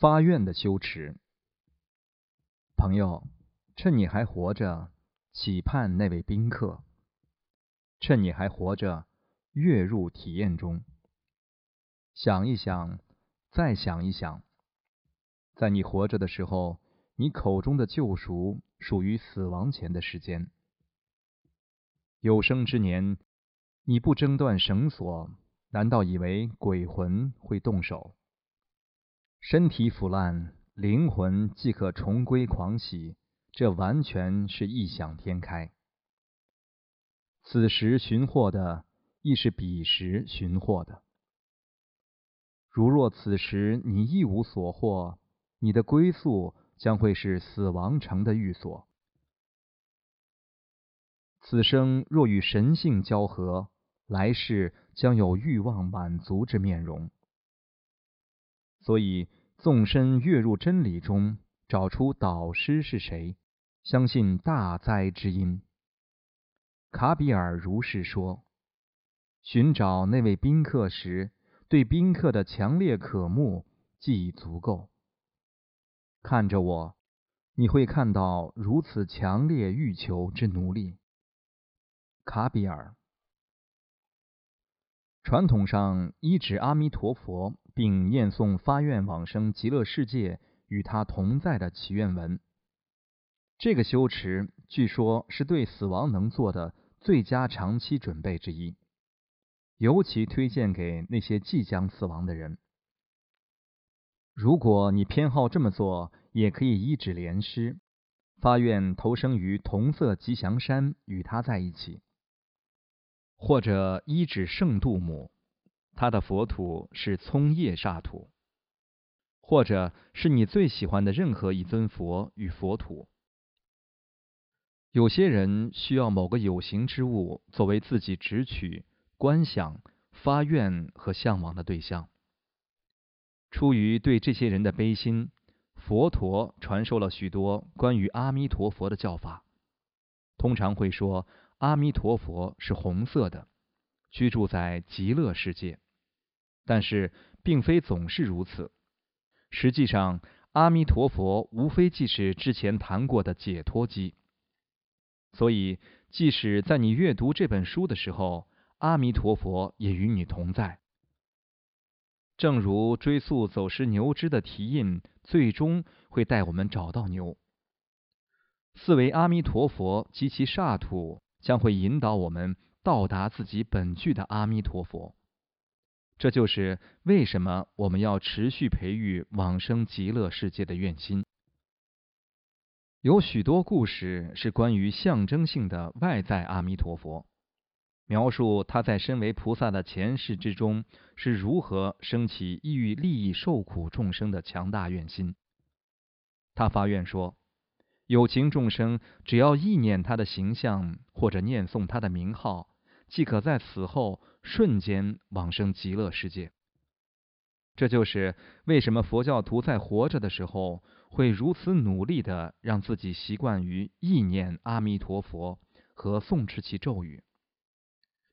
发愿的羞耻，朋友，趁你还活着，期盼那位宾客；趁你还活着，跃入体验中。想一想，再想一想，在你活着的时候，你口中的救赎属于死亡前的时间。有生之年，你不挣断绳索，难道以为鬼魂会动手？身体腐烂，灵魂即可重归狂喜，这完全是异想天开。此时寻获的，亦是彼时寻获的。如若此时你一无所获，你的归宿将会是死亡城的寓所。此生若与神性交合，来世将有欲望满足之面容。所以，纵身跃入真理中，找出导师是谁，相信大灾之因。卡比尔如是说。寻找那位宾客时，对宾客的强烈渴慕即已足够。看着我，你会看到如此强烈欲求之奴隶。卡比尔。传统上依指阿弥陀佛。并念诵发愿往生极乐世界与他同在的祈愿文。这个修持据说是对死亡能做的最佳长期准备之一，尤其推荐给那些即将死亡的人。如果你偏好这么做，也可以一指莲师，发愿投生于同色吉祥山与他在一起，或者一指圣度母。他的佛土是葱叶刹土，或者是你最喜欢的任何一尊佛与佛土。有些人需要某个有形之物作为自己直取、观想、发愿和向往的对象。出于对这些人的悲心，佛陀传授了许多关于阿弥陀佛的教法。通常会说阿弥陀佛是红色的。居住在极乐世界，但是并非总是如此。实际上，阿弥陀佛无非即是之前谈过的解脱机。所以，即使在你阅读这本书的时候，阿弥陀佛也与你同在。正如追溯走失牛只的蹄印，最终会带我们找到牛。四维阿弥陀佛及其刹土将会引导我们。到达自己本具的阿弥陀佛，这就是为什么我们要持续培育往生极乐世界的愿心。有许多故事是关于象征性的外在阿弥陀佛，描述他在身为菩萨的前世之中是如何升起意欲利益受苦众生的强大愿心。他发愿说。有情众生只要意念他的形象，或者念诵他的名号，即可在死后瞬间往生极乐世界。这就是为什么佛教徒在活着的时候会如此努力的让自己习惯于意念阿弥陀佛和诵持其咒语。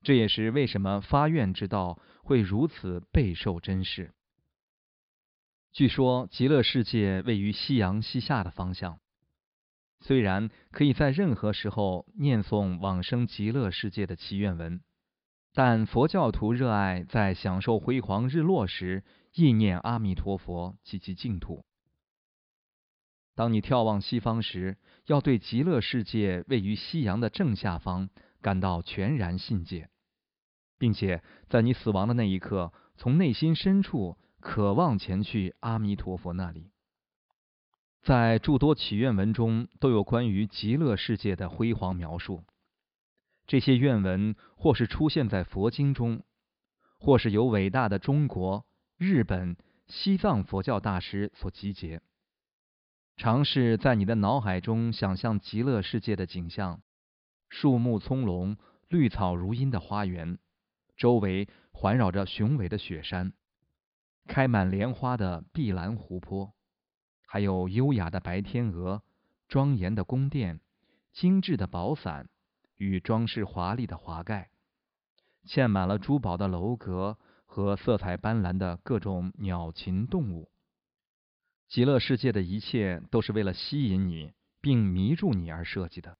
这也是为什么发愿之道会如此备受珍视。据说极乐世界位于夕阳西下的方向。虽然可以在任何时候念诵往生极乐世界的祈愿文，但佛教徒热爱在享受辉煌日落时意念阿弥陀佛及其净土。当你眺望西方时，要对极乐世界位于夕阳的正下方感到全然信解，并且在你死亡的那一刻，从内心深处渴望前去阿弥陀佛那里。在诸多祈愿文中，都有关于极乐世界的辉煌描述。这些愿文或是出现在佛经中，或是由伟大的中国、日本、西藏佛教大师所集结。尝试在你的脑海中想象极乐世界的景象：树木葱茏、绿草如茵的花园，周围环绕着雄伟的雪山，开满莲花的碧蓝湖泊。还有优雅的白天鹅、庄严的宫殿、精致的宝伞与装饰华丽的华盖，嵌满了珠宝的楼阁和色彩斑斓的各种鸟禽动物。极乐世界的一切都是为了吸引你并迷住你而设计的。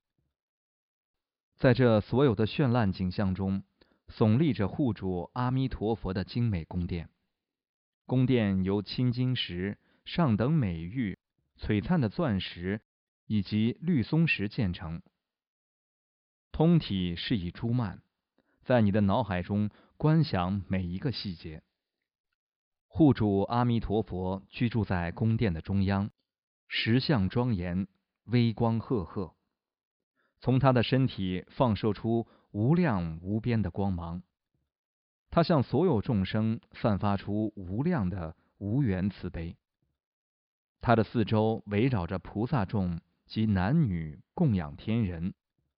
在这所有的绚烂景象中，耸立着护主阿弥陀佛的精美宫殿。宫殿由青金石、上等美玉、璀璨的钻石以及绿松石建成，通体是以珠幔，在你的脑海中观想每一个细节。护主阿弥陀佛居住在宫殿的中央，石像庄严，微光赫赫。从他的身体放射出无量无边的光芒，他向所有众生散发出无量的无缘慈悲。他的四周围绕着菩萨众及男女供养天人，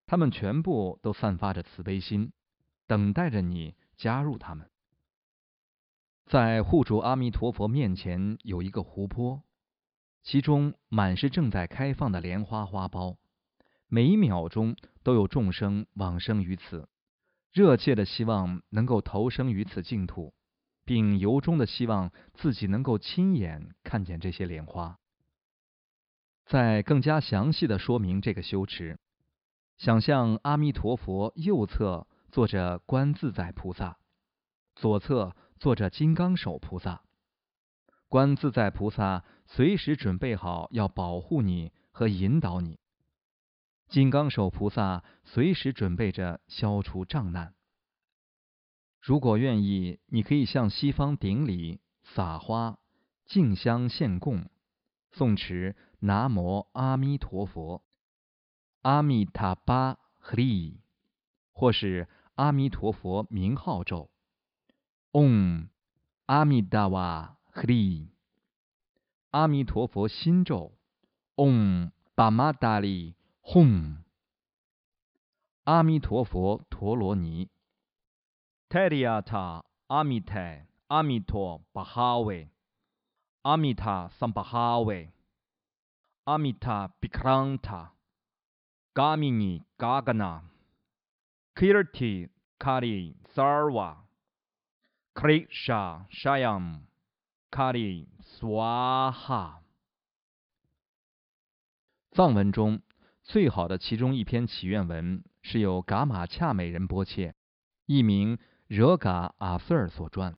他们全部都散发着慈悲心，等待着你加入他们。在护主阿弥陀佛面前有一个湖泊，其中满是正在开放的莲花花苞。每一秒钟都有众生往生于此，热切的希望能够投生于此净土，并由衷的希望自己能够亲眼看见这些莲花。再更加详细的说明这个修持，想象阿弥陀佛右侧坐着观自在菩萨，左侧坐着金刚手菩萨。观自在菩萨随时准备好要保护你和引导你。金刚手菩萨随时准备着消除障难。如果愿意，你可以向西方顶礼、撒花、敬香献供、诵持“南无阿弥陀佛”、“阿弥塔巴哈利”，或是阿弥陀佛名号咒“嗡阿弥达瓦哈利”、阿弥陀佛心咒“嗡巴玛达利”。吽，阿弥陀佛陀罗尼，Teriata Amite Amito Bahawe. Amita Sambahawe. Amita Bikranta. Gamini Gagana. Kirti Kari Sarva Krishna Shyam Kari Swaha. 藏文中最好的其中一篇祈愿文是由噶玛恰美人波切，一名惹嘎阿瑟尔所传。